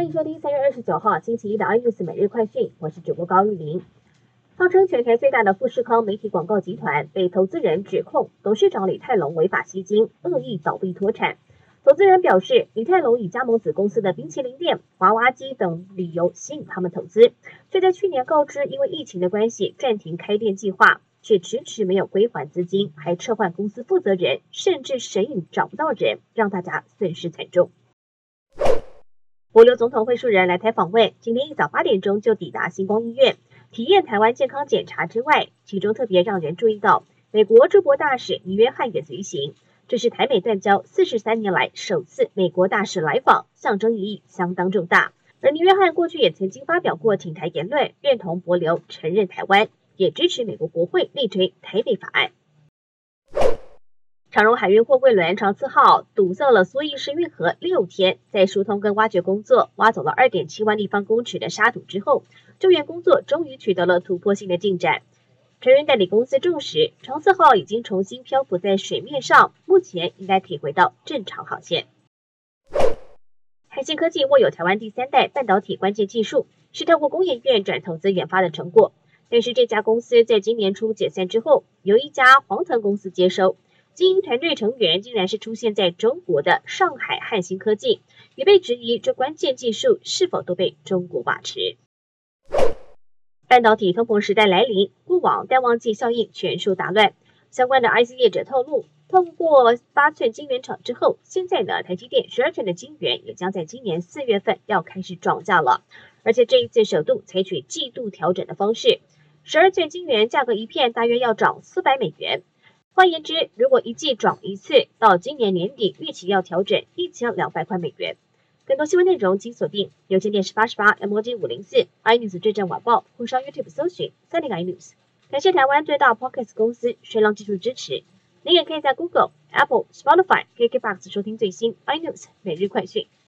欢迎收听三月二十九号星期一的 iNews 每日快讯，我是主播高玉林。号称全台最大的富士康媒体广告集团被投资人指控董事长李泰龙违法吸金，恶意倒闭脱产。投资人表示，李泰龙以加盟子公司的冰淇淋店、娃娃机等理由吸引他们投资，却在去年告知因为疫情的关系暂停开店计划，却迟迟没有归还资金，还撤换公司负责人，甚至神隐找不到人，让大家损失惨重。博流总统会数人来台访问，今天一早八点钟就抵达星光医院，体验台湾健康检查之外，其中特别让人注意到，美国驻博大使尼约翰也随行，这是台美断交四十三年来首次美国大使来访，象征意义相当重大。而尼约翰过去也曾经发表过挺台言论，认同博流承认台湾，也支持美国国会力推台北法案。长荣海运货柜轮长次号堵塞了苏伊士运河六天，在疏通跟挖掘工作挖走了二点七万立方公尺的沙土之后，救援工作终于取得了突破性的进展。船运代理公司证实，长次号已经重新漂浮在水面上，目前应该可以回到正常航线。海信科技握有台湾第三代半导体关键技术，是透过工研院转投资研发的成果。但是这家公司在今年初解散之后，由一家黄腾公司接收。经营团队成员竟然是出现在中国的上海汉芯科技，也被质疑这关键技术是否都被中国把持。半导体通膨时代来临，过往淡旺季效应全数打乱。相关的 IC 业者透露，通过八寸晶圆厂之后，现在呢台积电十二寸的晶圆也将在今年四月份要开始涨价了，而且这一次首度采取季度调整的方式，十二寸晶圆价格一片大约要涨四百美元。换言之，如果一季涨一次，到今年年底预期要调整一千两百块美元。更多新闻内容请锁定有线电视八十八 M O G 五零四 iNews 最正晚报，或上 YouTube 搜寻三零 iNews。感谢台湾最大 Podcast 公司水浪技术支持。您也可以在 Google、Apple、Spotify、KKBox 收听最新 iNews 每日快讯。